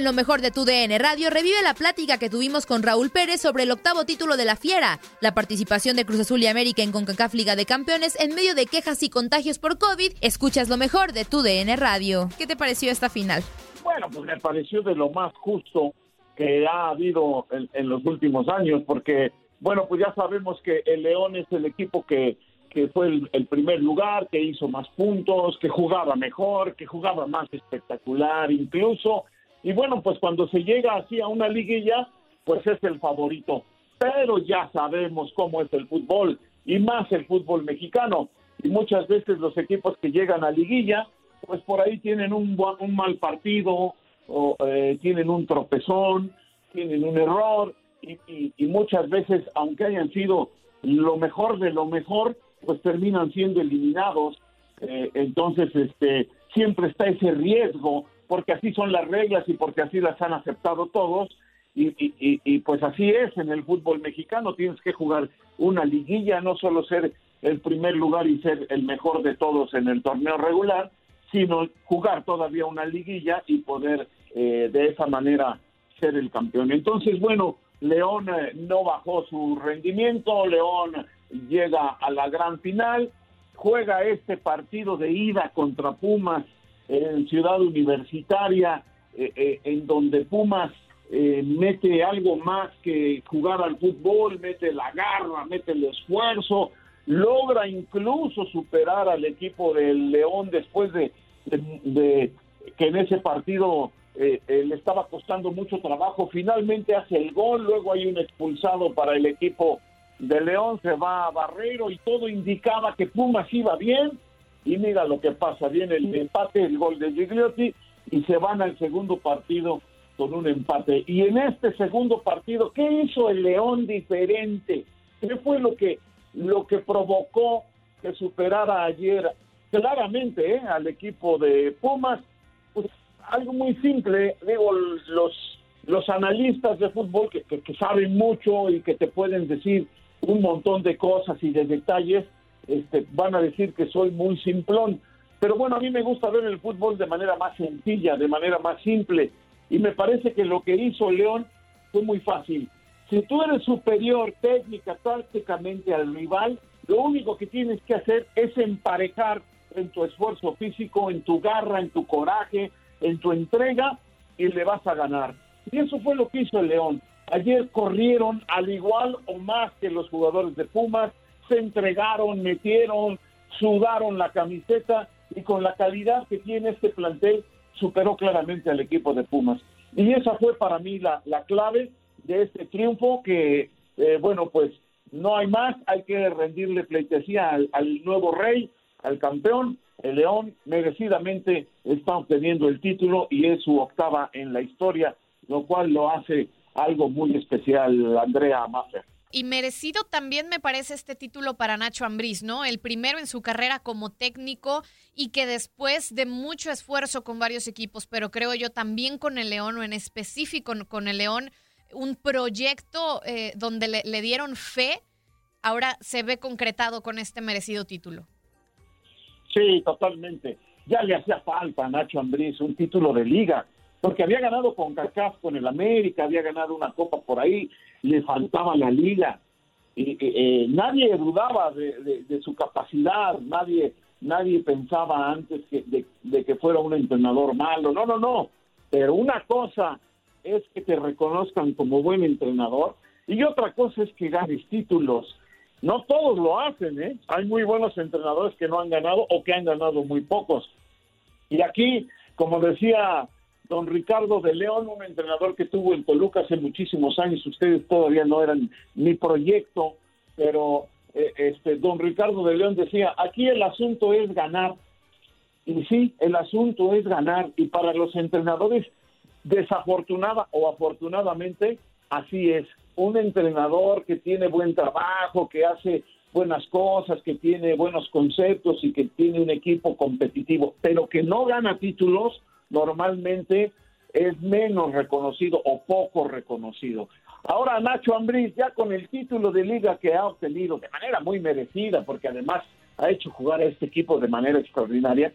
En lo mejor de tu DN Radio revive la plática que tuvimos con Raúl Pérez sobre el octavo título de la Fiera, la participación de Cruz Azul y América en CONCACAF Liga de Campeones en medio de quejas y contagios por COVID. Escuchas lo mejor de tu DN Radio. ¿Qué te pareció esta final? Bueno, pues me pareció de lo más justo que ha habido en, en los últimos años, porque, bueno, pues ya sabemos que el León es el equipo que, que fue el, el primer lugar, que hizo más puntos, que jugaba mejor, que jugaba más espectacular incluso. Y bueno, pues cuando se llega así a una liguilla, pues es el favorito. Pero ya sabemos cómo es el fútbol, y más el fútbol mexicano. Y muchas veces los equipos que llegan a liguilla, pues por ahí tienen un, un mal partido, o eh, tienen un tropezón, tienen un error, y, y- y muchas veces, aunque hayan sido lo mejor de lo mejor, pues terminan siendo eliminados. Eh, entonces, este, siempre está ese riesgo, porque así son las reglas y porque así las han aceptado todos. Y, pues así es en el fútbol mexicano, tienes que jugar una liguilla, no solo ser el primer lugar y ser el mejor de todos en el torneo regular, sino jugar todavía una liguilla y poder eh, de esa manera ser el campeón. Entonces, bueno, León eh, no bajó su rendimiento, León llega a la gran final, juega este partido de ida contra Pumas en Ciudad Universitaria, eh, eh, en donde Pumas eh, mete algo más que jugar al fútbol, mete la garra, mete el esfuerzo, logra incluso superar al equipo del León después de, que en ese partido eh, eh, le estaba costando mucho trabajo, finalmente hace el gol, luego hay un expulsado para el equipo de León, se va a Barreiro y todo indicaba que Pumas iba bien y mira lo que pasa, viene el empate, el gol de Gigliotti y se van al segundo partido con un empate. Y en este segundo partido, ¿qué hizo el León diferente? ¿Qué fue lo que lo que provocó que superara ayer claramente ¿eh? al equipo de Pumas? Pues algo muy simple, digo, los los analistas de fútbol que, que- que saben mucho y que te pueden decir un montón de cosas y de detalles, este, van a decir que soy muy simplón. Pero bueno, a mí me gusta ver el fútbol de manera más sencilla, de manera más simple. Y me parece que lo que hizo León fue muy fácil. Si tú eres superior técnica, tácticamente al rival, lo único que tienes que hacer es emparejar en tu esfuerzo físico, en tu garra, en tu coraje, en tu entrega, y le vas a ganar. Y eso fue lo que hizo el León. Ayer corrieron al igual o más que los jugadores de Pumas, se entregaron, metieron, sudaron la camiseta y con la calidad que tiene este plantel superó claramente al equipo de Pumas. Y esa fue para mí la, la clave de este triunfo que, eh, bueno, pues no hay más, hay que rendirle pleitesía al, al nuevo rey, al campeón, el León merecidamente está obteniendo el título y es su octava en la historia, lo cual lo hace algo muy especial, Andrea Maffer. Y merecido también me parece este título para Nacho Ambriz, ¿no? El primero en su carrera como técnico y que después de mucho esfuerzo con varios equipos, pero creo yo también con el León o en específico con el León, un proyecto eh, donde le, dieron fe, ahora se ve concretado con este merecido título. Sí, totalmente. Ya le hacía falta a Nacho Ambriz un título de liga, porque había ganado con CACAF con el América, había ganado una copa por ahí, le faltaba la liga. Y, eh, nadie dudaba de, su capacidad, nadie nadie pensaba antes que, de, que fuera un entrenador malo. No, no, no. Pero una cosa es que te reconozcan como buen entrenador y otra cosa es que ganes títulos. No todos lo hacen, ¿eh? Hay muy buenos entrenadores que no han ganado o que han ganado muy pocos. Y aquí, como decía don Ricardo de León, un entrenador que tuvo en Toluca hace muchísimos años, ustedes todavía no eran mi proyecto, pero eh, este don Ricardo de León decía, aquí el asunto es ganar. Y sí, el asunto es ganar. Y para los entrenadores, desafortunada o afortunadamente, así es un entrenador que tiene buen trabajo, que hace buenas cosas, que tiene buenos conceptos y que tiene un equipo competitivo, pero que no gana títulos, normalmente es menos reconocido o poco reconocido. Ahora Nacho Ambriz, ya con el título de liga que ha obtenido de manera muy merecida, porque además ha hecho jugar a este equipo de manera extraordinaria,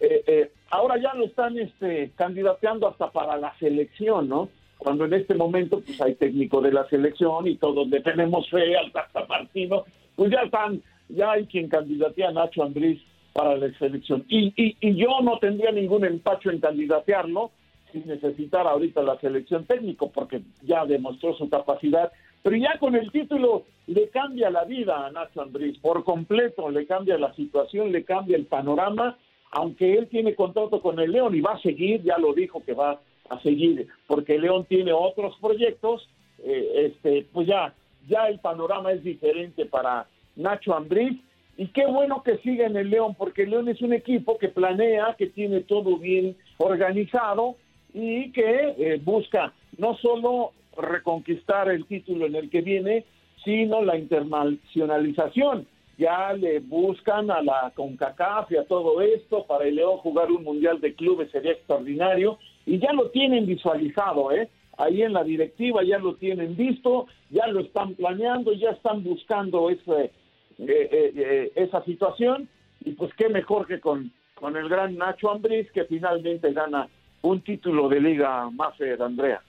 eh, eh, ahora ya lo están este, candidateando hasta para la selección, ¿no? cuando en este momento pues hay técnico de la selección y todos le tenemos fe al Tata Martino, pues ya están, ya hay quien candidatea a Nacho Andrés para la selección. Y, y, yo no tendría ningún empacho en candidatearlo sin necesitar ahorita la selección técnico, porque ya demostró su capacidad, pero ya con el título le cambia la vida a Nacho Andrés, por completo, le cambia la situación, le cambia el panorama, aunque él tiene contrato con el León y va a seguir, ya lo dijo que va a seguir, porque León tiene otros proyectos, eh, este, pues ya, ya el panorama es diferente para Nacho Ambriz, y qué bueno que siga en el León, porque León es un equipo que planea, que tiene todo bien organizado y que eh, busca no solo reconquistar el título en el que viene, sino la internacionalización. Ya le buscan a la CONCACAF y a todo esto, para el León jugar un Mundial de Clubes sería extraordinario, y ya lo tienen visualizado, ¿eh? Ahí en la directiva ya lo tienen visto, ya lo están planeando, ya están buscando ese, eh, eh, eh, esa situación y pues qué mejor que con, con el gran Nacho Ambriz que finalmente gana un título de liga más Andrea.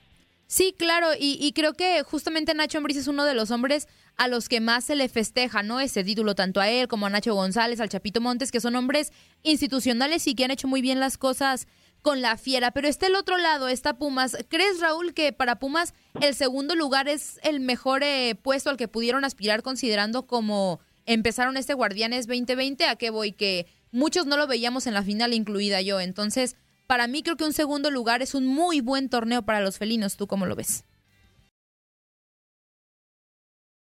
Sí, claro, y, y, creo que justamente Nacho Ambriz es uno de los hombres a los que más se le festeja, ¿no? Ese título, tanto a él como a Nacho González, al Chapito Montes, que son hombres institucionales y que han hecho muy bien las cosas con la fiera. Pero está el otro lado, está Pumas. ¿Crees, Raúl, que para Pumas el segundo lugar es el mejor eh, puesto al que pudieron aspirar considerando como empezaron este Guardianes 2020? ¿A qué voy? Que muchos no lo veíamos en la final, incluida yo. Entonces, para mí creo que un segundo lugar es un muy buen torneo para los felinos. ¿Tú cómo lo ves?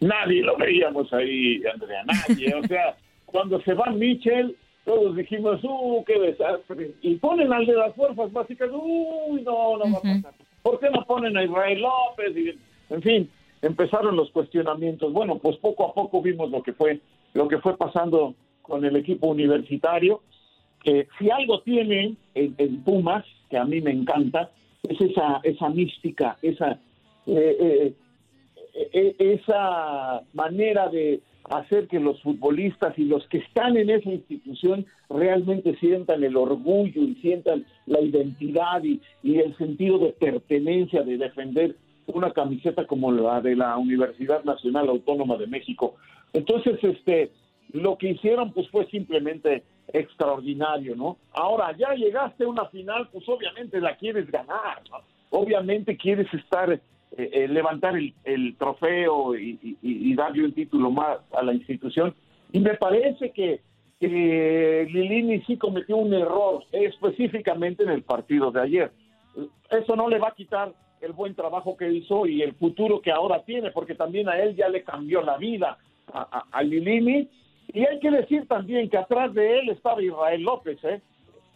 Nadie lo veíamos ahí, Andrea, nadie. O sea, cuando se va Michel, todos dijimos, ¡uh, qué desastre! Y ponen al de las fuerzas básicas, ¡uy, no, no va a pasar! ¿Por qué no ponen a Israel López? Y, en fin, empezaron los cuestionamientos. Bueno, pues poco a poco vimos lo que fue, lo que fue pasando con el equipo universitario. Que si algo tiene en, en Pumas que a mí me encanta, es esa, esa mística, esa, eh, eh, esa manera de hacer que los futbolistas y los que están en esa institución realmente sientan el orgullo y sientan la identidad y, y el sentido de pertenencia, de defender una camiseta como la de la Universidad Nacional Autónoma de México. Entonces, este, lo que hicieron pues fue simplemente extraordinario, ¿no? Ahora, ya llegaste a una final, pues obviamente la quieres ganar, ¿no? Obviamente quieres estar, eh, eh, levantar el, trofeo y, darle un título más a la institución. Y me parece que, que Lilini sí cometió un error, específicamente en el partido de ayer. Eso no le va a quitar el buen trabajo que hizo y el futuro que ahora tiene, porque también a él ya le cambió la vida a, a, Lilini. Y hay que decir también que atrás de él estaba Israel López, ¿eh?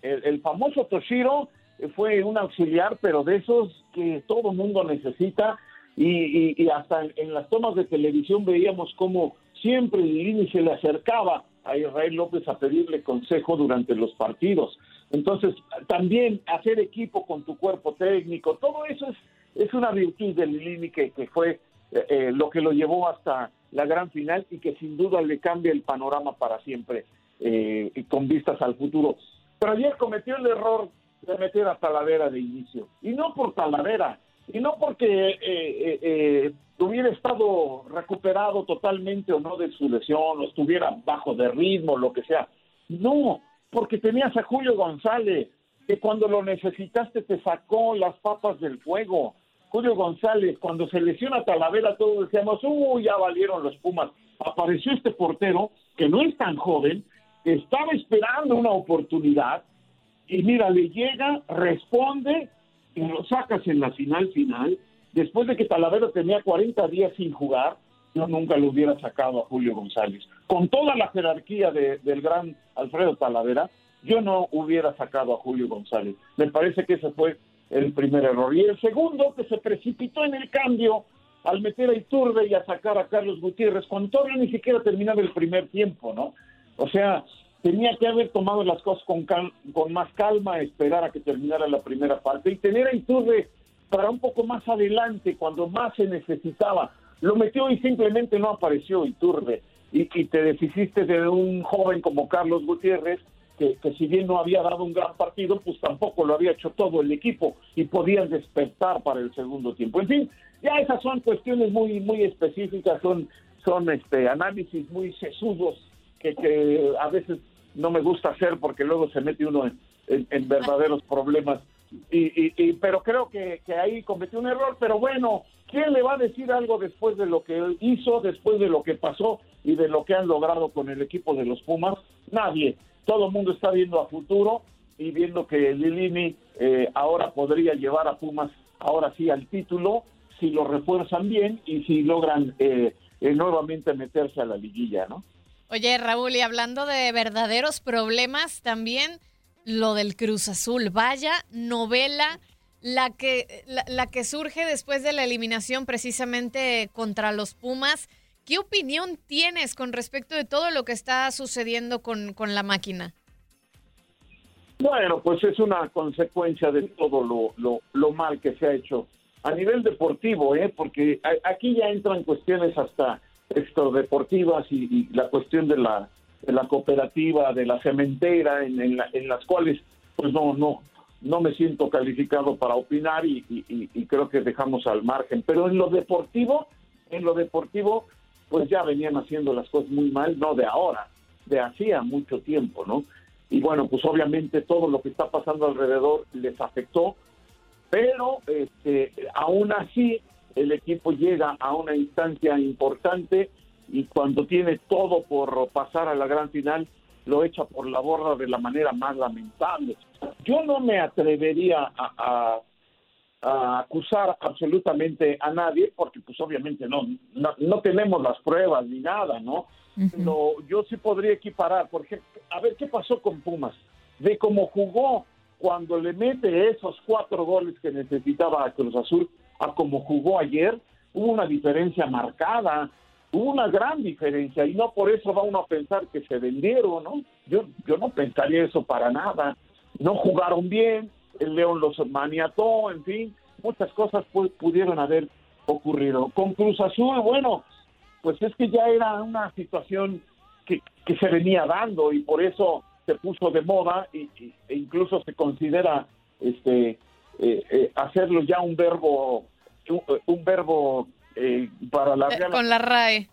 el, famoso Toshiro fue un auxiliar, pero de esos que todo mundo necesita. Y, hasta en, las tomas de televisión veíamos cómo siempre Lilini se le acercaba a Israel López a pedirle consejo durante los partidos. Entonces, también hacer equipo con tu cuerpo técnico, todo eso es, es una virtud de Lilini que, que fue eh, eh, lo que lo llevó hasta la gran final y que sin duda le cambia el panorama para siempre eh, y con vistas al futuro. Pero ayer cometió el error de meter a Talavera de inicio, y no por Talavera, y no porque hubiera estado recuperado totalmente o no de su lesión, o estuviera bajo de ritmo, lo que sea. No, porque tenías a Julio González, que cuando lo necesitaste te sacó las papas del fuego. Julio González, cuando se lesiona Talavera, todos decíamos, uy, ya valieron los Pumas. Apareció este portero, que no es tan joven, que estaba esperando una oportunidad, y mira, le llega, responde, y lo sacas en la final final, después de que Talavera tenía 40 días sin jugar, yo nunca lo hubiera sacado a Julio González. Con toda la jerarquía del gran Alfredo Talavera, yo no hubiera sacado a Julio González. Me parece que ese fue el primer error. Y el segundo, que se precipitó en el cambio al meter a Iturbe y a sacar a Carlos Gutiérrez, cuando todavía ni siquiera terminaba el primer tiempo, ¿no? O sea, tenía que haber tomado las cosas con, con más calma, esperar a que terminara la primera parte y tener a Iturbe para un poco más adelante, cuando más se necesitaba lo metió y simplemente no apareció Iturbe. Y, y te deshiciste de un joven como Carlos Gutiérrez, que, si bien no había dado un gran partido, pues tampoco lo había hecho todo el equipo y podían despertar para el segundo tiempo. En fin, ya esas son cuestiones muy muy específicas, son son este análisis muy sesudos que, que a veces no me gusta hacer porque luego se mete uno en, verdaderos problemas. Y, y, pero creo que, que ahí cometió un error, pero bueno, ¿Quién le va a decir algo después de lo que hizo, después de lo que pasó y de lo que han logrado con el equipo de los Pumas? Nadie. Todo el mundo está viendo a futuro y viendo que Lilini eh, ahora podría llevar a Pumas ahora sí al título si lo refuerzan bien y si logran eh, eh, nuevamente meterse a la liguilla, ¿no? Oye, Raúl, y hablando de verdaderos problemas, también lo del Cruz Azul. Vaya novela la que, la, que surge después de la eliminación precisamente contra los Pumas. ¿Qué opinión tienes con respecto de todo lo que está sucediendo con, la máquina? Bueno, pues es una consecuencia de todo lo, lo, lo, mal que se ha hecho a nivel deportivo, ¿eh? porque aquí ya entran cuestiones hasta extradeportivas y, y la cuestión de la, la cooperativa, de la cementera, en, en, en las cuales pues no, no, no me siento calificado para opinar y, creo que dejamos al margen. Pero en lo deportivo, en lo deportivo, pues ya venían haciendo las cosas muy mal, no de ahora, de hacía mucho tiempo, ¿no? Y bueno, pues obviamente todo lo que está pasando alrededor les afectó, pero este, aún así el equipo llega a una instancia importante y cuando tiene todo por pasar a la gran final, lo echa por la borda de la manera más lamentable. Yo no me atrevería a, acusar absolutamente a nadie, porque pues obviamente no, no, tenemos las pruebas ni nada, ¿no? yo sí podría equiparar, por ejemplo, a ver qué pasó con Pumas, de cómo jugó cuando le mete esos cuatro goles que necesitaba a Cruz Azul, a cómo jugó ayer, hubo una diferencia marcada hubo una gran diferencia y no por eso va uno a pensar que se vendieron, ¿no? Yo, yo no pensaría eso para nada. No jugaron bien, el León los maniató, en fin, muchas cosas pudieron haber ocurrido. Con Cruz Azul, bueno, pues es que ya era una situación que, que se venía dando y por eso se puso de moda y, e incluso se considera este eh, eh, hacerlo ya un verbo un, verbo eh, para la con la RAE.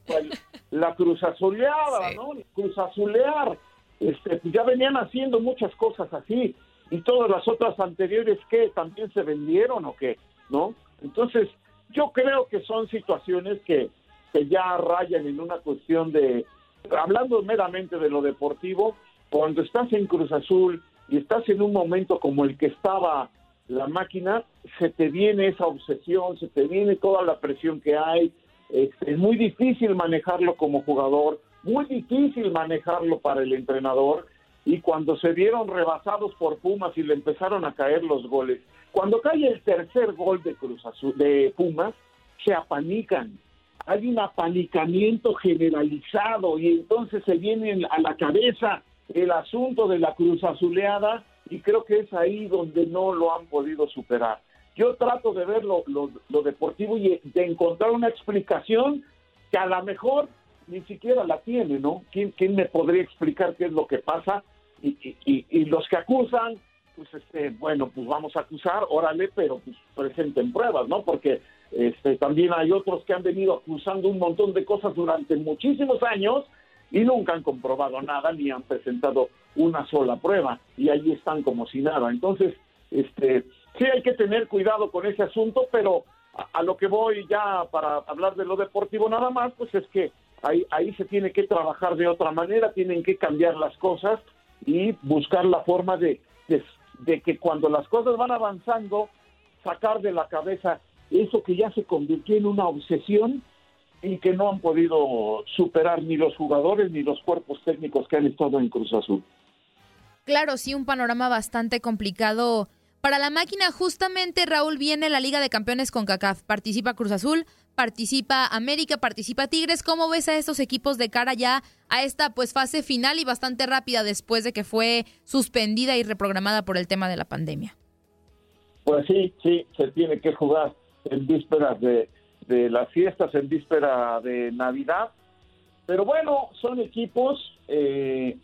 La cruz azuleada no cruz azulear este pues ya venían haciendo muchas cosas así y todas las otras anteriores que también se vendieron o qué no entonces yo creo que son situaciones que, que ya rayan en una cuestión de hablando meramente de lo deportivo cuando estás en Cruz Azul y estás en un momento como el que estaba la máquina, se te viene esa obsesión, se te viene toda la presión que hay. Es, muy difícil manejarlo como jugador, muy difícil manejarlo para el entrenador. Y cuando se vieron rebasados por Pumas y le empezaron a caer los goles, cuando cae el tercer gol de Cruz Azul, de Pumas, se apanican. Hay un apanicamiento generalizado y entonces se vienen a la cabeza el asunto de la cruz azuleada y creo que es ahí donde no lo han podido superar. Yo trato de ver lo, deportivo y de encontrar una explicación que a lo mejor ni siquiera la tiene, ¿no? ¿Quién, quién me podría explicar qué es lo que pasa? Y, y, los que acusan, pues este, bueno, pues vamos a acusar, órale, pero pues presenten pruebas, ¿no? Porque este, también hay otros que han venido acusando un montón de cosas durante muchísimos años y nunca han comprobado nada ni han presentado una sola prueba y ahí están como si nada. Entonces, este, sí hay que tener cuidado con ese asunto, pero a, lo que voy ya para hablar de lo deportivo nada más, pues es que ahí, ahí se tiene que trabajar de otra manera, tienen que cambiar las cosas y buscar la forma de, de que cuando las cosas van avanzando, sacar de la cabeza eso que ya se convirtió en una obsesión y que no han podido superar ni los jugadores ni los cuerpos técnicos que han estado en Cruz Azul. Claro, sí, un panorama bastante complicado para la máquina. Justamente, Raúl, viene la Liga de Campeones con CACAF. Participa Cruz Azul, participa América, participa Tigres. ¿Cómo ves a estos equipos de cara ya a esta pues fase final y bastante rápida después de que fue suspendida y reprogramada por el tema de la pandemia? Pues sí, sí, se tiene que jugar en vísperas de, de las fiestas en víspera de Navidad. Pero bueno, son equipos eh,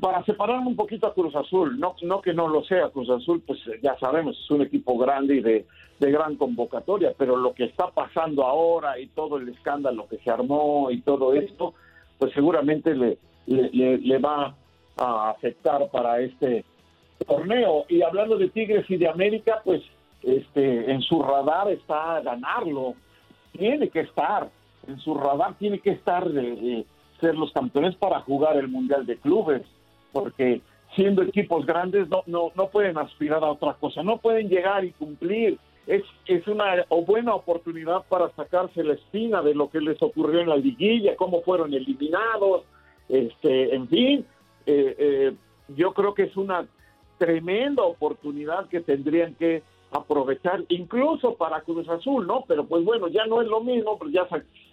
para separar un poquito a Cruz Azul, no, no que no lo sea Cruz Azul, pues ya sabemos, es un equipo grande y de, gran convocatoria, pero lo que está pasando ahora y todo el escándalo que se armó y todo esto, pues seguramente le, le, le va a afectar para este torneo. Y hablando de Tigres y de América, pues este en su radar está ganarlo. Tiene que estar en su radar, tiene que estar de, ser los campeones para jugar el Mundial de Clubes, porque siendo equipos grandes no, no, no pueden aspirar a otra cosa, no pueden llegar y cumplir. Es, es una buena oportunidad para sacarse la espina de lo que les ocurrió en la liguilla, cómo fueron eliminados, este, en fin, eh, eh, yo creo que es una tremenda oportunidad que tendrían que aprovechar incluso para Cruz Azul, ¿no? Pero pues bueno, ya no es lo mismo, pues ya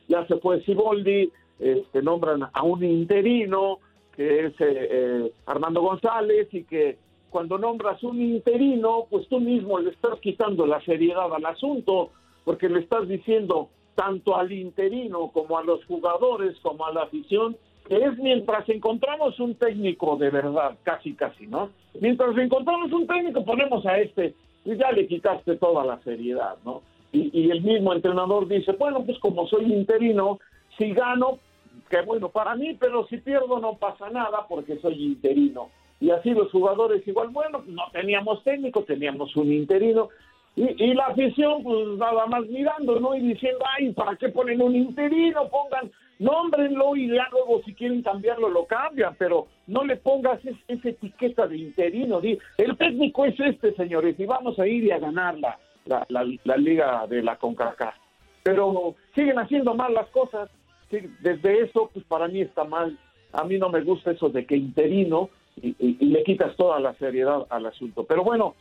ya se fue Siboldi, este, nombran a un interino que es eh, eh, Armando González y que cuando nombras un interino, pues tú mismo le estás quitando la seriedad al asunto, porque le estás diciendo tanto al interino como a los jugadores, como a la afición, que es mientras encontramos un técnico de verdad, casi casi, ¿no? Mientras encontramos un técnico, ponemos a este y ya le quitaste toda la seriedad, ¿no? Y, el mismo entrenador dice, bueno, pues como soy interino, si gano, que bueno para mí, pero si pierdo no pasa nada porque soy interino. Y así los jugadores igual, bueno, no teníamos técnico, teníamos un interino. Y, y la afición, pues nada más mirando, ¿no? Y diciendo, ay, ¿para qué ponen un interino? Pongan nómbrenlo y ya luego si quieren cambiarlo lo cambian, pero no le pongas esa etiqueta de interino. El técnico es este, señores, y vamos a ir y a ganar la, la, liga de la CONCACAF. Pero siguen haciendo mal las cosas. Desde eso, pues para mí está mal. A mí no me gusta eso de que interino y, le quitas toda la seriedad al asunto. Pero bueno,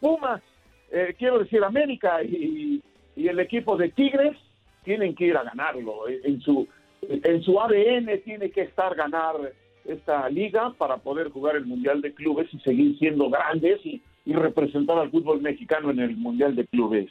Pumas, eh, quiero decir América y, y el equipo de Tigres tienen que ir a ganarlo en su en su ADN tiene que estar ganar esta liga para poder jugar el Mundial de Clubes y seguir siendo grandes y, y representar al fútbol mexicano en el Mundial de Clubes.